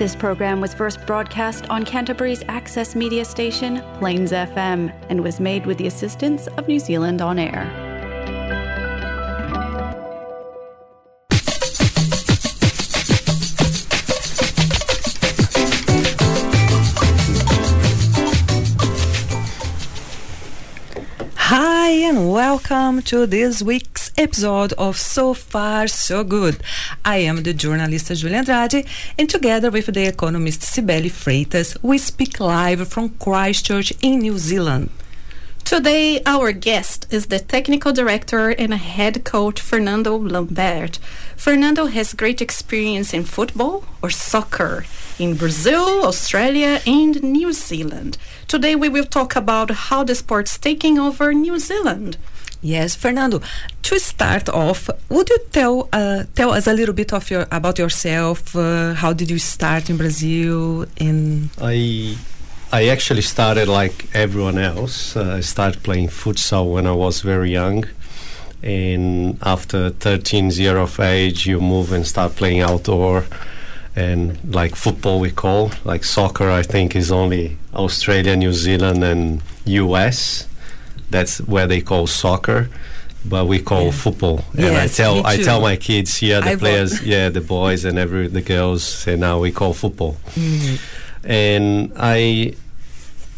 This program was first broadcast on Canterbury's access media station, Plains FM, and was made with the assistance of New Zealand On Air. Hi, and welcome to this week's episode of So Far So Good. I am the journalist Julia Andrade, and together with the economist Cibele Freitas, we speak live from Christchurch in New Zealand. Today, our guest is the technical director and head coach Fernando Lambert. Fernando has great experience in football or soccer in Brazil, Australia, and New Zealand. Today, we will talk about how the sport's taking over New Zealand. Yes, Fernando. To start off, would you tell uh, tell us a little bit of your about yourself? Uh, how did you start in Brazil? In I I actually started like everyone else. Uh, I started playing futsal when I was very young. And after 13 years of age, you move and start playing outdoor. And like football, we call like soccer. I think is only Australia, New Zealand, and US. That's where they call soccer, but we call Yeah. football. and I tell I tell my kids here, the I players, yeah, the boys and every the girls say now we call football. And I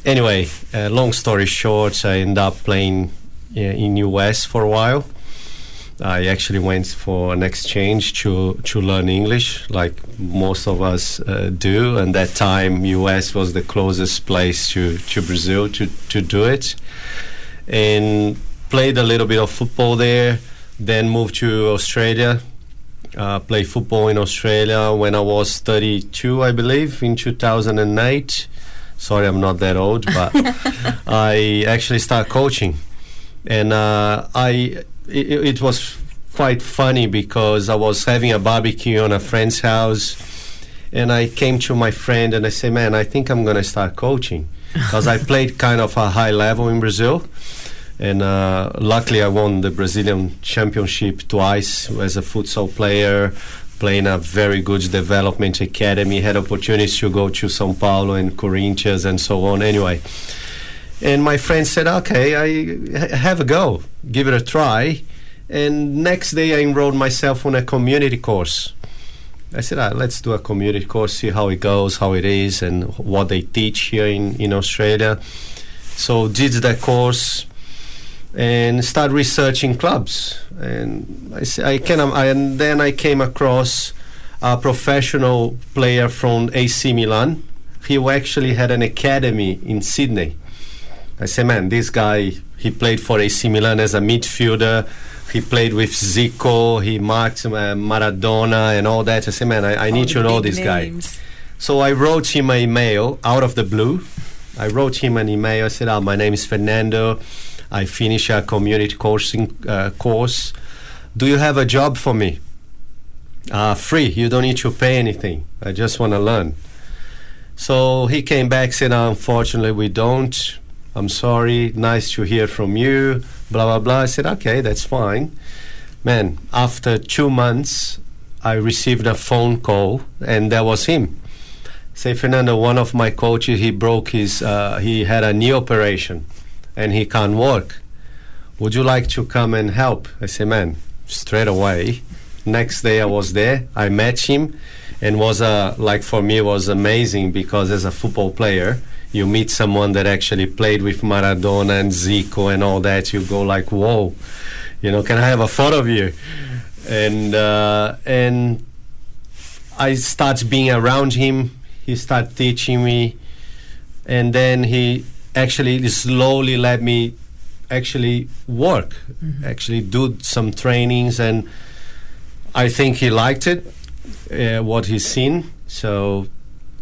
anyway uh, long story short I end up playing uh, in US for a while. I actually went for an exchange to to learn English like most of us uh, do. And that time US was the closest place to to Brazil to to do it and played a little bit of football there then moved to Australia. Uh, played football in Australia when I was 32, I believe, in 2008. Sorry, I'm not that old, but I actually started coaching, and uh, I it, it was quite funny because I was having a barbecue on a friend's house, and I came to my friend and I said, "Man, I think I'm gonna start coaching," because I played kind of a high level in Brazil and uh, luckily I won the Brazilian Championship twice as a futsal player, playing a very good development academy. Had opportunities to go to São Paulo and Corinthians and so on. Anyway, and my friend said, "Okay, I have a go, give it a try." And next day I enrolled myself on a community course. I said, ah, let's do a community course, see how it goes, how it is, and what they teach here in, in Australia. So did that course and start researching clubs. And I, I can, I, and then I came across a professional player from AC Milan. He actually had an academy in Sydney. I said, man, this guy, he played for AC Milan as a midfielder. He played with Zico, he marked uh, Maradona and all that. I said, man, I, I need to know this guy. So I wrote him an email out of the blue. I wrote him an email. I said, oh, "My name is Fernando. I finish a community coursing uh, course. Do you have a job for me? Uh, free. You don't need to pay anything. I just want to learn." So he came back said, "Unfortunately, we don't. I'm sorry. Nice to hear from you." Blah blah blah. I said, "Okay, that's fine." Man, after two months, I received a phone call, and that was him say Fernando, one of my coaches, he broke his, uh, he had a knee operation, and he can't walk. Would you like to come and help? I say, man, straight away. Next day I was there. I met him, and was uh, like for me it was amazing because as a football player, you meet someone that actually played with Maradona and Zico and all that. You go like, whoa, you know, can I have a photo of you? And uh, and I start being around him. He start teaching me, and then he actually slowly let me actually work, actually do some trainings, and I think he liked it, uh, what he's seen. So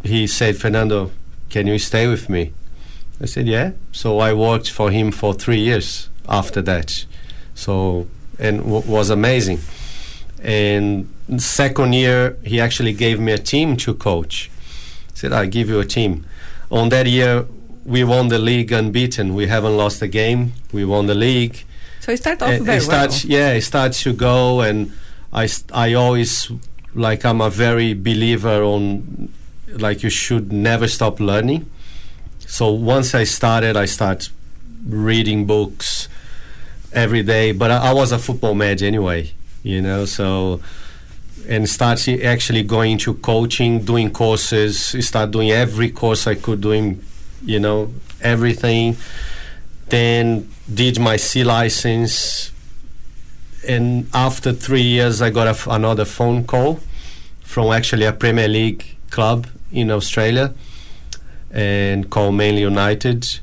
he said, Fernando, can you stay with me? I said, yeah. So I worked for him for three years after that. So and w- was amazing. And second year, he actually gave me a team to coach. Said, "I give you a team." On that year, we won the league unbeaten. We haven't lost a game. We won the league. So it started off Uh, very it starts, yeah, it starts to go, and I, I always like I'm a very believer on like you should never stop learning. So once I started, I start reading books every day. But I, I was a football mad anyway, you know. So and start actually going to coaching, doing courses. Start doing every course I could, doing you know everything. Then did my C license, and after three years, I got another phone call from actually a Premier League club in Australia, and called Manly United.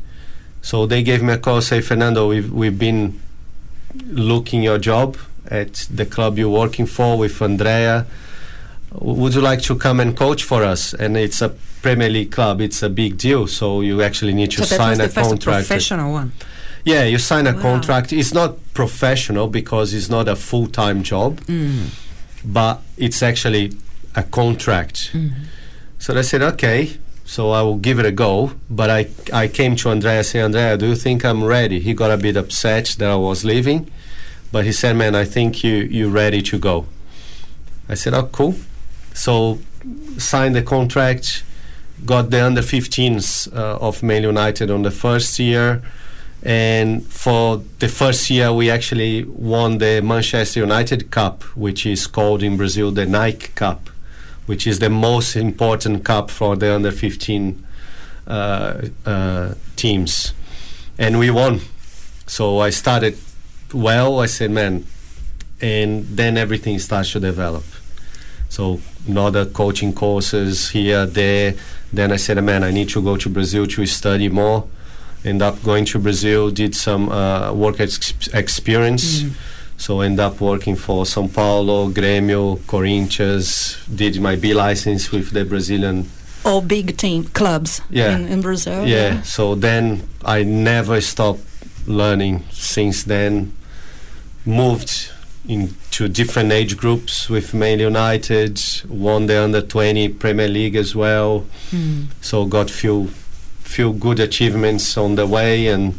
So they gave me a call, say Fernando, we've we've been looking your job at the club you're working for with Andrea. Would you like to come and coach for us? And it's a Premier League club. It's a big deal. So you actually need to so sign that was a contract. professional one. Yeah, you sign a Wow. contract. It's not professional because it's not a full time job, Mm. but it's actually a contract. Mm-hmm. So they said, okay, so I will give it a go. But I, I came to Andrea and said, Andrea, do you think I'm ready? He got a bit upset that I was leaving, but he said, man, I think you, you're ready to go. I said, oh, cool. So signed the contract, got the under 15s uh, of Man United on the first year. And for the first year, we actually won the Manchester United Cup, which is called in Brazil the Nike Cup, which is the most important cup for the under 15 uh, uh, teams. And we won. So I started well. I said, man, and then everything starts to develop. So another coaching courses here, there. Then I said, man, I need to go to Brazil to study more. End up going to Brazil, did some uh, work ex- experience. So end up working for São Paulo, Grêmio, Corinthians. Did my B license with the Brazilian All big team clubs Yeah. in, in Brazil. yeah. So then I never stopped learning since then. Moved into different age groups with Man United, won the under 20 Premier League as well. Mm. So got few few good achievements on the way and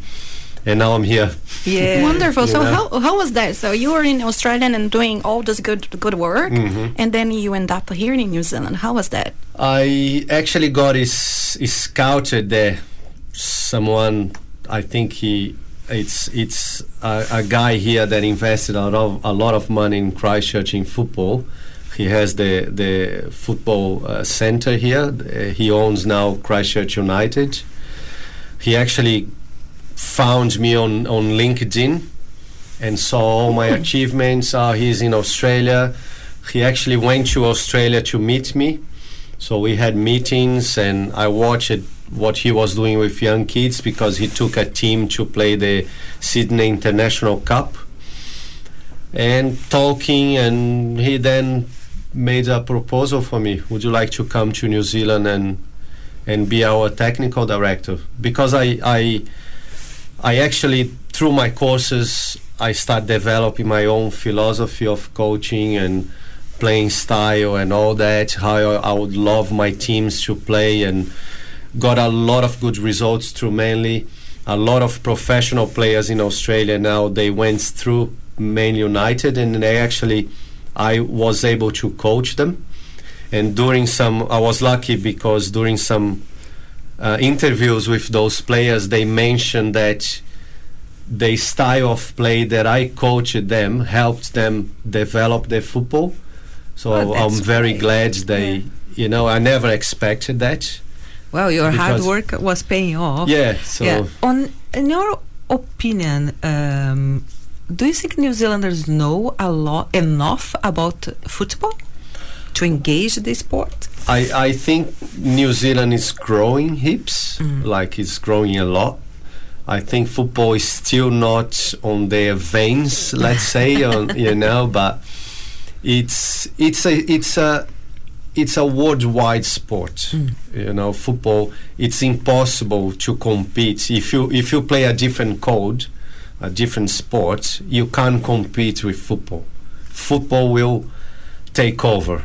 and now I'm here. Yeah. Wonderful. You So know? how how was that? So you were in Australia and doing all this good good work, Mhm. and then you end up here in New Zealand. How was that? I actually got is, is scouted there. Someone, I think he, it's it's a, a guy here that invested a lot of a lot of money in Christchurch in football. He has the the football uh, center here. Uh, he owns now Christchurch United. He actually found me on on LinkedIn and saw all my achievements. Uh, he's in Australia. He actually went to Australia to meet me. So we had meetings, and I watched what he was doing with young kids because he took a team to play the Sydney International Cup. And talking, and he then made a proposal for me. Would you like to come to New Zealand and and be our technical director? Because I I I actually through my courses I start developing my own philosophy of coaching and playing style and all that. How I, would love my teams to play and got a lot of good results through mainly a lot of professional players in Australia. Now they went through Man United and they actually I was able to coach them. And during some I was lucky because during some uh, interviews with those players they mentioned that the style of play that I coached them helped them develop their football. So Oh, I'm very great. glad they you know I never expected that Well, your hard work was paying off. yeah so yeah. On in your opinion, um, do you think New Zealanders know a lot enough about football to engage the sport? I, I think New Zealand is growing hips, like it's growing a lot. I think football is still not on their veins, let's say, on, you know, but it's it's a it's a it's a worldwide sport. Hmm. You know, football. It's impossible to compete if you if you play a different code, a different sport. You can't compete with football. Football will take over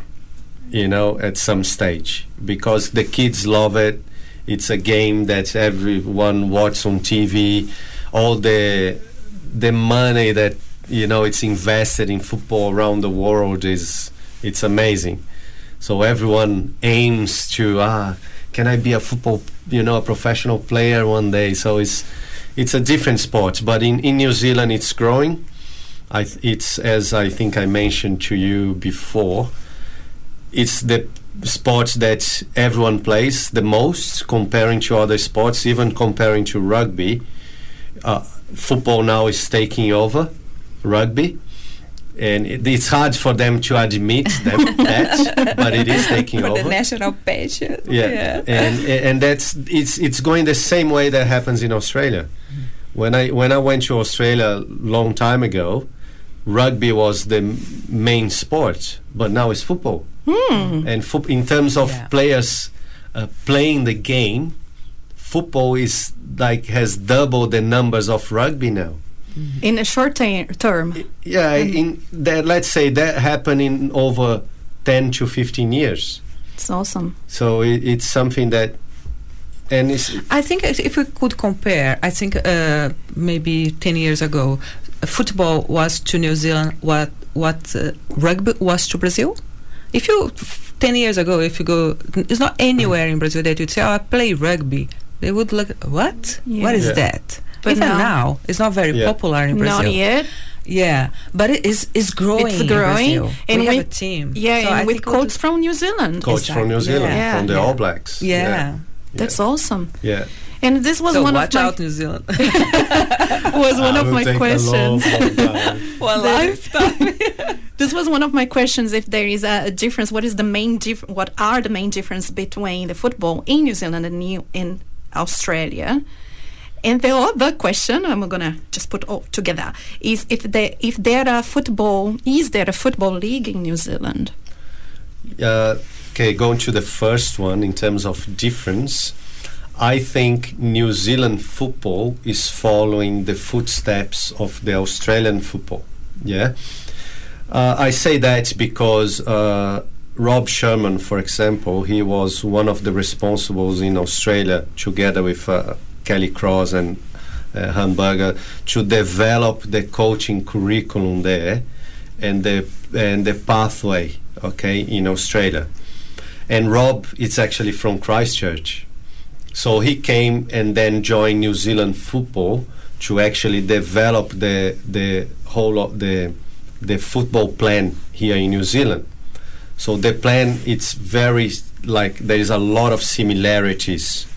you know, at some stage because the kids love it. It's a game that everyone watches on TV. All the the money that you know it's invested in football around the world is it's amazing. So everyone aims to ah, can I be a football, you know, a professional player one day? So it's it's a different sport, but in, in New Zealand it's growing. I th- it's as I think I mentioned to you before. It's the sport that everyone plays the most comparing to other sports, even comparing to rugby. Uh, football now is taking over rugby, and it, it's hard for them to admit them, that, but it is taking For over. the national passion. Yeah, and and that's it's it's going the same way that happens in Australia. When I when I went to Australia a long time ago, rugby was the m- main sport, but now it's football. And fo- in terms of Yeah. players uh, playing the game, football is like has double the numbers of rugby now. In a short ta- term. Yeah, in that let's say that happened in over ten to fifteen years. It's awesome. So it, it's something that, and it's I think if if we could compare, I think uh, maybe 10 years ago, uh, football was to New Zealand what what uh, rugby was to Brazil. If you, f- 10 years ago, if you go, it's not anywhere in Brazil that you'd say, oh, I play rugby. They would look, what? What is Yeah. that? But Even now- now, it's not very Yeah. popular in Brazil. Not yet. Yeah, but it is it's growing. It's growing, Brazil. and we have with- a team. Yeah, So and with think we'll coach from New Zealand. coach from New Zealand, yeah. from the Yeah. All Blacks. Yeah. That's awesome. Yeah. And this was So one watch of my out, New Zealand. was one of my questions. One lifetime. This was one of my questions. If there is a, a difference, what is the main dif- What are the main difference between the football in New Zealand and New in Australia? And the other question I'm gonna just put all together is if there if there are football is there a football league in New Zealand? Uh, okay, going to the first one in terms of difference, I think New Zealand football is following the footsteps of the Australian football. Yeah. Uh, I say that because uh, Rob Sherman, for example, he was one of the responsibles in Australia, together with uh, Kelly Cross and uh, Han Berger, to develop the coaching curriculum there and the and the pathway, okay, in Australia. And Rob is actually from Christchurch, so he came and then joined New Zealand football to actually develop the the whole of the the football plan here in New Zealand. So the plan it's very like there is a lot of similarities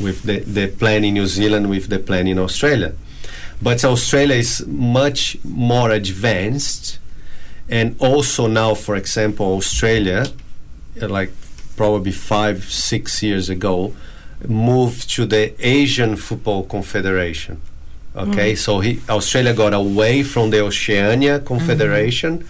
with the, the plan in New Zealand with the plan in Australia. But Australia is much more advanced and also now for example Australia uh, like probably five six years ago moved to the Asian Football Confederation. Okay, so he, Australia got away from the Oceania Confederation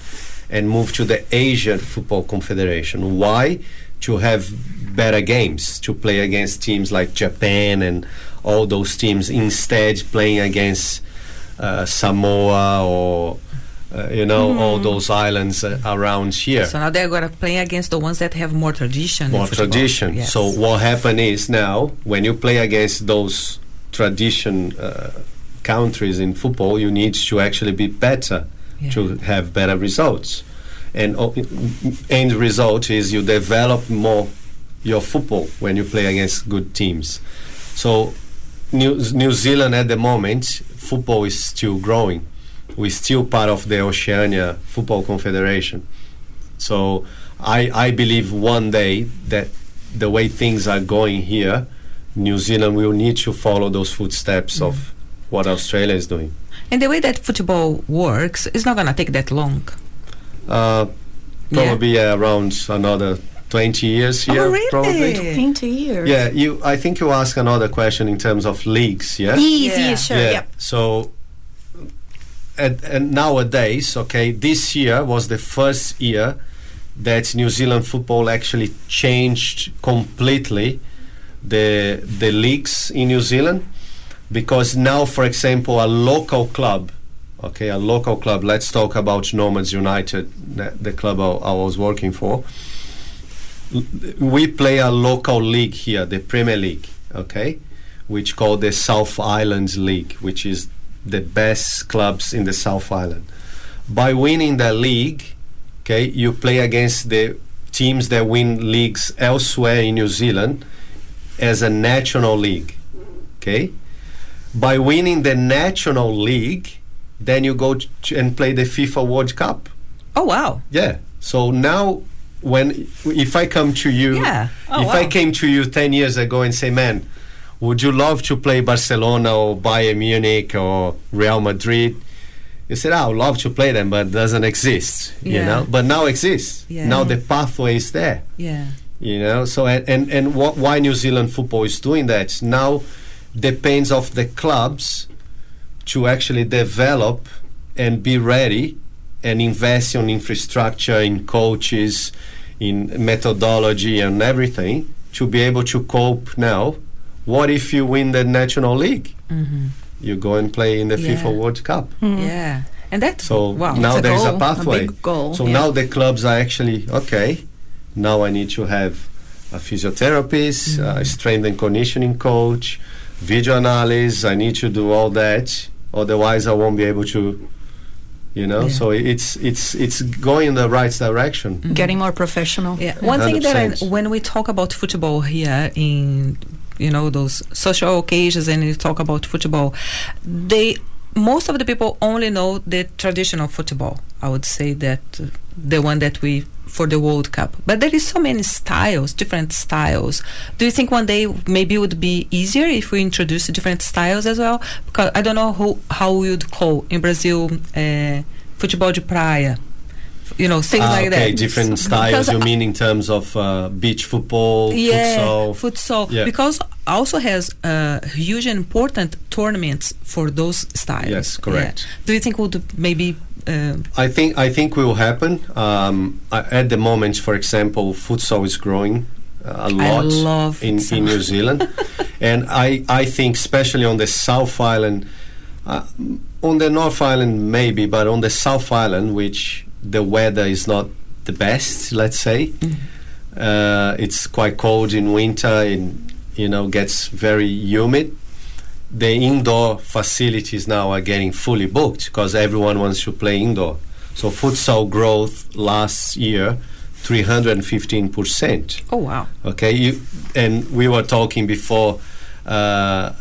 and move to the Asian Football Confederation. Why? To have better games, to play against teams like Japan and all those teams, instead playing against uh, Samoa or uh, you know all those islands uh, around here So now they're going to play against the ones that have more tradition. more tradition. Yes. So what happened is now when you play against those tradition uh, countries in football, you need to actually be better Yeah. to have better results. And o- end result is you develop more your football when you play against good teams. So New, New Zealand at the moment, football is still growing. We're still part of the Oceania Football Confederation. So I, I believe one day that the way things are going here, New Zealand will need to follow those footsteps of what Australia is doing. And the way that football works is not going to take that long. Uh, Yeah. probably uh, around another 20 years here. Oh, really? Probably. Twenty years. Yeah, you. I think you ask another question in terms of leagues. Yeah. Easy, Yeah. sure. yeah. Yep. So, and, and nowadays, okay, this year was the first year that New Zealand football actually changed completely the the leagues in New Zealand because now, for example, a local club, okay, a local club. Let's talk about Nomads United, the, club I, was working for. We play a local league here, the Premier League, okay, which called the South Islands League, which is the best clubs in the South Island. By winning the league, okay, you play against the teams that win leagues elsewhere in New Zealand as a national league. Okay? By winning the national league, then you go and play the FIFA World Cup. Oh wow. Yeah. So now, when if I come to you, Yeah. Oh, if I came to you ten years ago and say, "Man, would you love to play Barcelona or Bayern Munich or Real Madrid?" You said, ah, "I would love to play them, but it doesn't exist." You know, but now exists. Yeah. Now the pathway is there. Yeah. You know, so and and, and what, why New Zealand football is doing that now depends of the clubs to actually develop and be ready and invest in infrastructure, in coaches, in methodology and everything to be able to cope now. What if you win the National League? Mm-hmm. You go and play in the Yeah. FIFA World Cup. Mm-hmm. Yeah. And that So wow. now It's a there's goal, a a pathway. big goal, so yeah. now the clubs are actually okay. Now I need to have a physiotherapist, mm-hmm. a strength and conditioning coach, video analysis. I need to do all that. Otherwise, I won't be able to. You know, Yeah. so it's it's it's going in the right direction. Mm-hmm. Getting more professional. Yeah, one thing that I, when we talk about football here in you know those social occasions and you talk about football, they most of the people only know the traditional football. I would say that uh, the one that we for the World Cup, but there is so many styles, different styles. Do you think one day maybe it would be easier if we introduce different styles as well? Because I don't know how how we would call in Brazil uh, futebol de praia. You know, things Ah, like okay, that. Okay, different styles. Because You mean in terms of uh, beach football, yeah, futsal? futsal. Yeah. Because also has uh, huge and important tournaments for those styles. Yes, correct. Yeah. Do you think would maybe? Uh, I think I think will happen. Um, at the moment, for example, futsal is growing uh, a lot in, in New Zealand, and I I think especially on the South Island, uh, on the North Island maybe, but on the South Island, which the weather is not the best, let's say, uh, it's quite cold in winter and you know gets very humid the indoor facilities now are getting fully booked because everyone wants to play indoor. So futsal growth last year, 315 percent. oh wow! Okay, you and we were talking before, uh,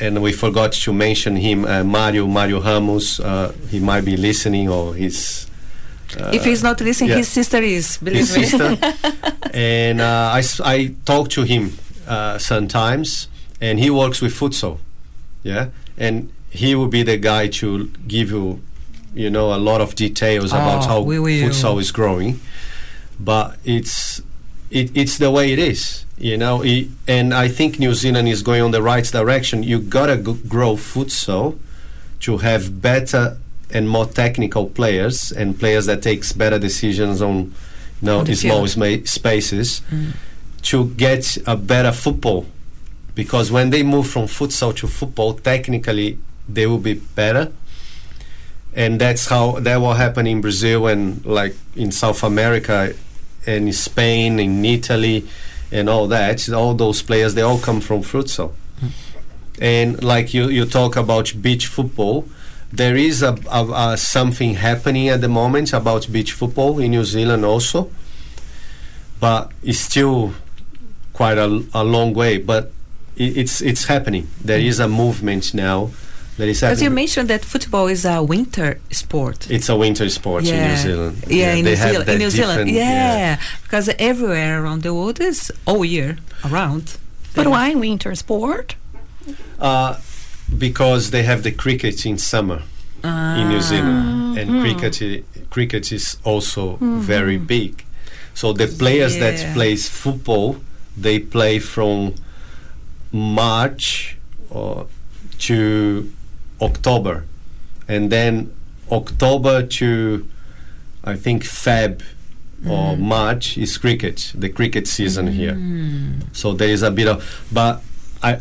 and we forgot to mention him, uh, Mario Mario Ramos. Uh, he might be listening, or his if he's not listening, yeah. his sister is. Believe his me. sister. and uh, I, I talk to him uh, sometimes, and he works with futsal. Yeah, and he will be the guy to give you, you know, a lot of details about Oh, how we futsal is growing. But it's it, it's the way it is, you know. I and I think New Zealand is going on the right direction. You gotta g- grow futsal to have better and more technical players and players that takes better decisions on you know On small sma- spaces mm. to get a better football. Because when they move from futsal to football technically they will be better. And that's how that will happen in Brazil and like in South America and in Spain in Italy and all that. All those players they all come from futsal. Mm. And like you, you talk about beach football there is a, a, a something happening at the moment about beach football in New Zealand also but it's still quite a, a long way but it, it's it's happening there is a movement now that is happening. Because you mentioned that football is a winter sport. it's a winter sport in New Zealand Yeah, in, New have Zealand, in New Zealand. different- Yeah, because everywhere around the world is all year around. But why winter sport? Uh, because they have the cricket in summer in New ah. Zealand, and hmm. cricket cricket is also hmm. very big. So the players Yeah. that plays football, they play from March or to October, and then October to I think Feb or hmm. March is cricket, the cricket season here. So there is a bit of, but I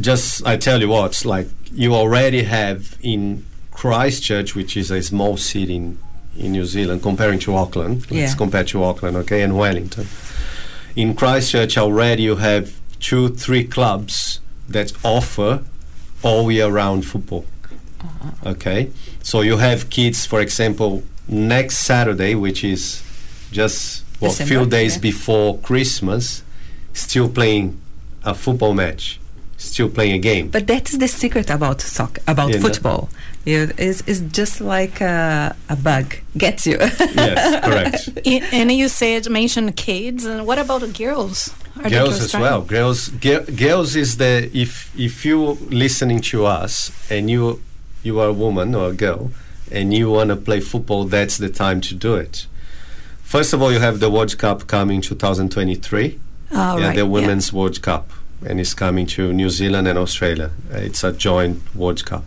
just I tell you what, like you already have in Christchurch, which is a small city in, in New Zealand, comparing to Auckland. Let's compare to Auckland, okay, and Wellington. In Christchurch already you have two, three clubs that offer all year round football. Uh-huh. Okay, so you have kids, for example, next Saturday, which is just well, few days yeah. before Christmas, still playing a football match, still playing a game. But that is the secret about soccer, about Yeah, no. football. Yeah, it's, it's just like a, a bug gets you. yes, correct. I- and you said mention kids, and what about girls? Are girls as trying? well. Girls, gi- girls is the if if you listening to us and you you are a woman or a girl and you want to play football, that's the time to do it. First of all, you have the World Cup coming 2023. Oh, ah, yeah, right, the Women's World Cup, and it's coming to New Zealand and Australia. Uh, It's a joint World Cup.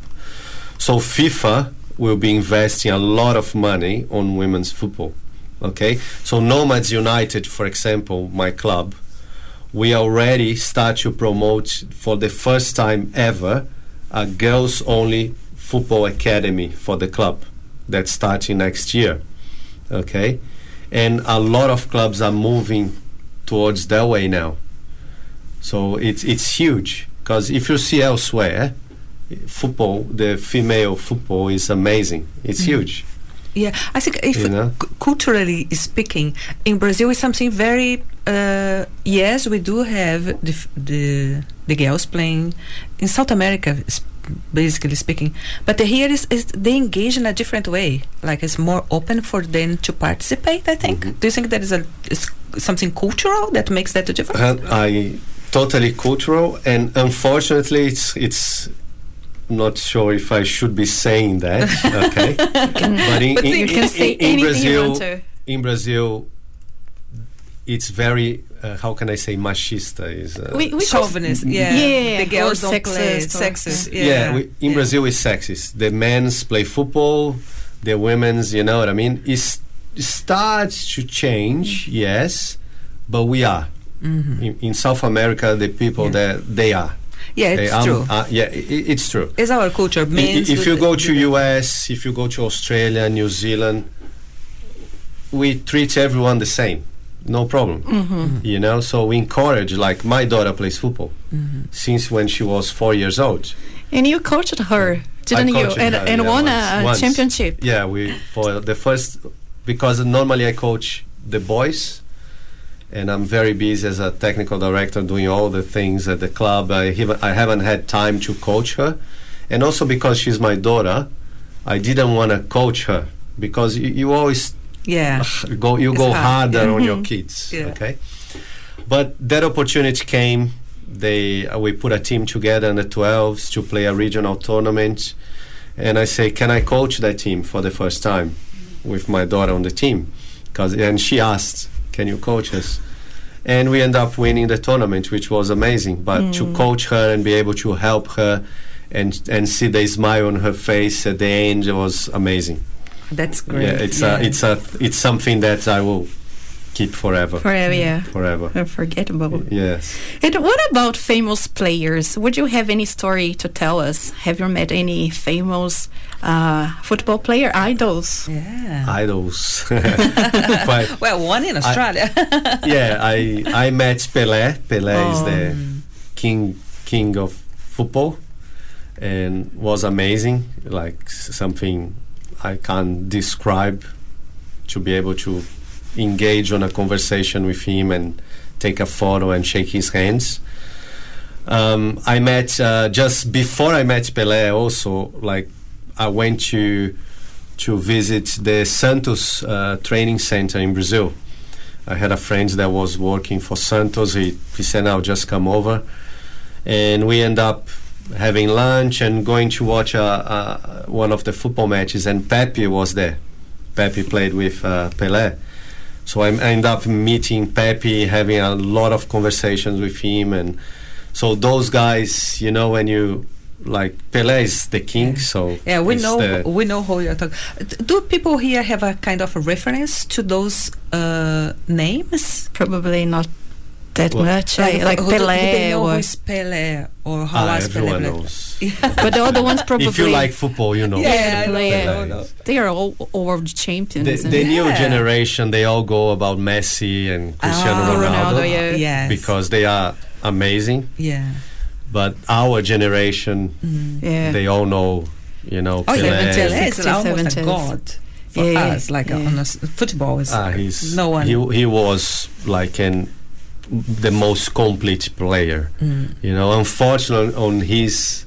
So FIFA will be investing a lot of money on women's football. Okay, so Nomads United, for example, my club, we already start to promote for the first time ever a girls-only football academy for the club that's starting next year. Okay, and a lot of clubs are moving towards that way now. So it's it's huge because if you see elsewhere, football, the female football is amazing. It's huge. Yeah, I think if You know? cu- culturally speaking, in Brazil is something very. Uh, yes, we do have the, f- the the girls playing in South America, basically speaking. But here is, is they engage in a different way. Like it's more open for them to participate. I think. Mm-hmm. Do you think there is a is something cultural that makes that a difference? And I totally cultural, and unfortunately, it's it's. Not sure if I should be saying that. Okay, but in, But in, in- in Brazil, in Brazil, it's very uh, how can I say machista is. Uh, We, we Chauvinist, yeah. Yeah, the girls or don't play sexist or- sexist. yeah, Yeah, we, in yeah. Brazil it's sexist. The men's play football, the women's, you know what I mean? It's, it starts to change, yes, but we are. In, in South America, the people Mm-hmm. Yeah. that they are. Yeah, it's are- true. uh, yeah, i i- it's true. it's our culture. I- if you go to US, if you go to Australia, New Zealand, we treat everyone the same, no problem. Mm-hmm. You know, so we encourage. Like my daughter plays football Mm-hmm. since when she was four years old. And you coached her, didn't you? And, her, and yeah, won once- a, a once. championship. Yeah, we for the first because normally I coach the boys, and I'm very busy as a technical director doing all the things at the club. I haven't, I haven't had time to coach her, and also because she's my daughter, I didn't want to coach her because you, you always Yeah. go you It's go hard, harder on your kids. Yeah. Okay, but that opportunity came. They uh, we put a team together in the 12s to play a regional tournament, and I say, can I coach that team for the first time with my daughter on the team? Cause and she asked, can you coach us? And we end up winning the tournament, which was amazing. But to mm. coach her and be able to help her, and and see the smile on her face at the end was amazing. That's great. Yeah, it's yeah. a it's a it's something that I will keep forever. Forever, yeah. Forever. Unforgettable. Yes. And what about famous players? Would you have any story to tell us? Have you met any famous uh, football player idols? yeah. Idols. Well, one in Australia. yeah, I I met Pelé. Pelé is Oh. the king king of football, and was amazing. Like something I can't describe. To be able to engage on a conversation with him and take a photo and shake his hands. Um, I met uh, just before I met Pelé. Also, like I went to to visit the Santos uh, training center in Brazil. I had a friend that was working for Santos. He, he said, "I'll just come over," and we end up having lunch and going to watch uh, uh, one of the football matches. And Pepe was there. Pepe played with uh, Pelé. So I end up meeting Pepe, having a lot of conversations with him, and so those guys, you know, when you like Pelé is the king, so yeah, we know the- we know who you're talking. Do people here have a kind of a reference to those uh, names? Probably not that Well, much. Like, who do- do Pelé or. Pelé or how ah, was everyone Pelé? knows. But the other ones probably. If you like football, you know. Yeah, I know, Pelé. I know, They are all world champions. The, the new Yeah. generation, they all go about Messi and Cristiano Ah, Ronaldo, Ronaldo, yeah. Yes. because they are amazing. yeah. But our generation, yeah. they all know, you know, Oh, yeah, Pelé. Pelé is almost a god. for Yeah, us. Like yeah. on a s football is Ah, he's no one. He, he was like an the most complete player. Mm. You know, unfortunately, on his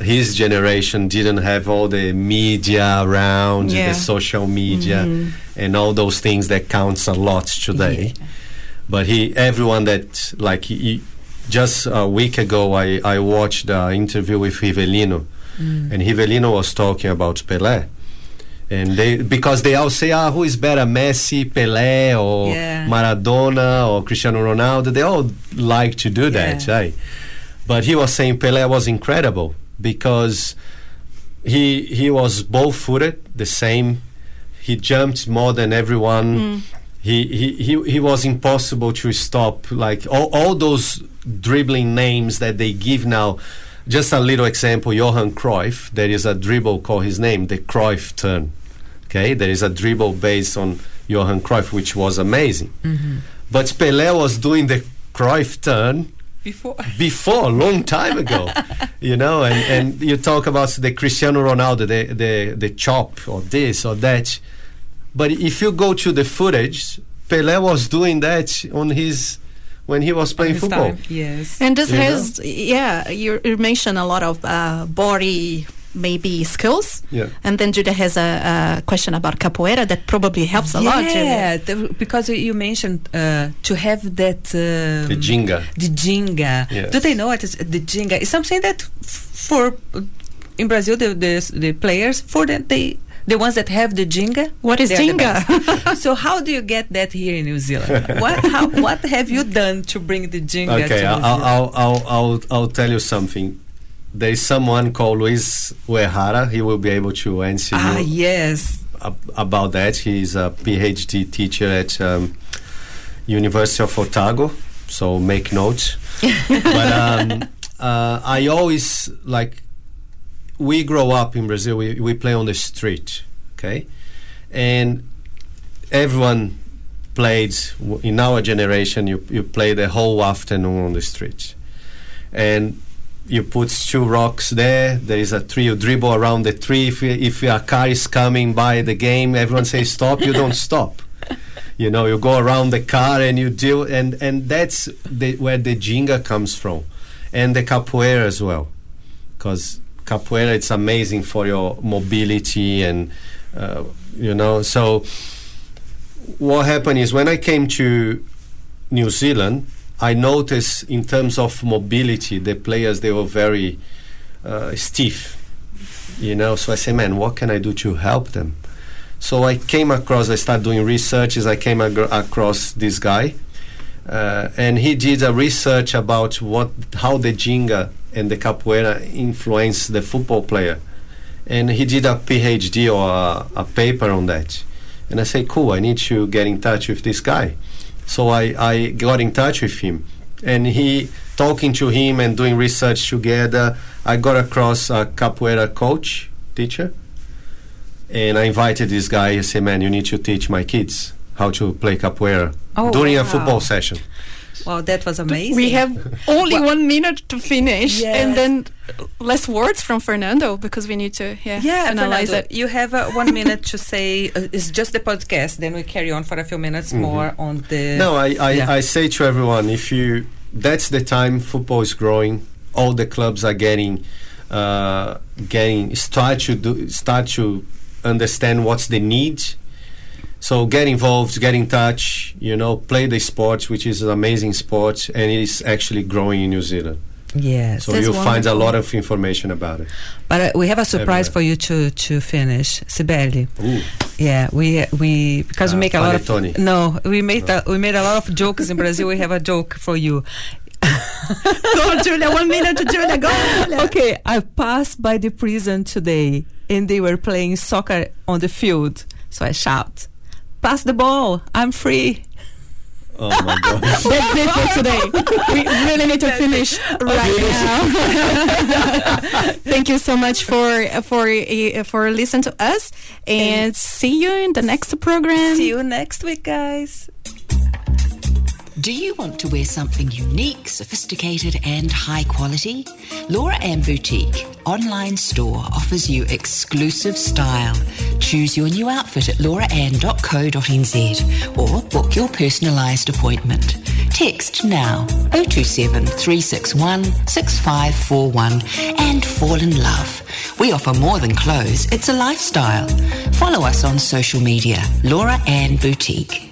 his generation didn't have all the media around, Yeah. the social media, Mhm. and all those things that counts a lot today. But he, everyone that like he, just a week ago, I I watched an interview with Rivelino, Mm. and Rivelino was talking about Pelé. And they because they all say, ah, who is better, Messi, Pelé, or Yeah. Maradona, or Cristiano Ronaldo? They all like to do that, Yeah. right? But he was saying Pelé was incredible because he he was both footed, the same. He jumped more than everyone. He, he, he, he was impossible to stop. Like all, all those dribbling names that they give now. Just a little example Johan Cruyff, there is a dribble called his name, the Cruyff turn. Okay, there is a dribble based on Johan Cruyff, which was amazing. But Pelé was doing the Cruyff turn Before. before a long time ago you know and, and you talk about the cristiano ronaldo the, the, the chop or this or that but if you go to the footage Pelé was doing that on his when he was playing football time, Yes. And this You know? has, yeah, you, you mentioned a lot of uh, body maybe skills. Yeah. And then Julia has a, a question about capoeira that probably helps a lot. Yeah, the- because you mentioned uh, to have that um, the ginga the ginga. Yes. Do they know what is the ginga? It's something that f- for in Brazil the the, the players for the they the ones that have the ginga. What is ginga? so how do you get that here in New Zealand? what how, what have you done to bring the ginga okay to I'll, Zealand? I'll, I'll, I'll, I'll tell you something there is someone called Luis Uehara. He will be able to answer ah you yes. ab- about that. He's a PhD teacher at um, University of Otago, so make notes. but um, uh, I always like we grow up in Brazil. We we play on the street, okay, and everyone played in our generation. You you play the whole afternoon on the street, and you put two rocks there. There is a tree. You dribble around the tree. If, you, if a car is coming by the game, everyone says stop. You don't stop. You know, you go around the car and you deal, and and that's the, where the ginga comes from, and the capoeira as well, because capoeira it's amazing for your mobility and uh, you know. So what happened is when I came to New Zealand, I noticed in terms of mobility, the players they were very uh, stiff, you know. So I say, man, what can I do to help them? So I came across, I started doing researches. I came ag- across this guy, uh, and he did a research about what how the ginga and the capoeira influence the football player, and he did a PhD or a, a paper on that. And I say, cool, I need to get in touch with this guy. So I, I got in touch with him, and he talking to him and doing research together. I got across a capoeira coach teacher, and I invited this guy. I said, man, you need to teach my kids how to play capoeira Oh, during a football session. Wow, that was amazing. We have only one minute to finish, Yes. and then less words from Fernando because we need to yeah, Yeah, analyze Fernando, it. you have uh, one minute to say uh, it's just the podcast. Then we carry on for a few minutes more on the. Mm-hmm. No, I, I, Yeah. I say to everyone, if you, that's the time football is growing. All the clubs are getting, uh, getting start to do, start to understand what's the need. So get involved, get in touch. You know, play the sport, which is an amazing sport, and it is actually growing in New Zealand. yes. So That's you'll find a lot of information about it. But uh, we have a surprise Everywhere. for you to to finish, Cibele. Ooh. Yeah, we we because we Uh, make a lot panettone. of no, we made a, we made a lot of jokes in Brazil. We have a joke for you. go, Julia. One minute to Julia. Go, Julia. Okay, I passed by the prison today, and they were playing soccer on the field. So I shout, "Pass the ball! I'm free!" Oh my god. That's it for today. We really need to finish right now. Thank you so much for for uh, for listening to us, and see you in the next program. See you next week, guys. Do you want to wear something unique, sophisticated, and high quality? Laura Ann Boutique online store offers you exclusive style Choose your new outfit at lauraann.co.nz or book your personalised appointment. Text now 027 361 6541 and fall in love. We offer more than clothes, it's a lifestyle. Follow us on social media, Laura Ann Boutique.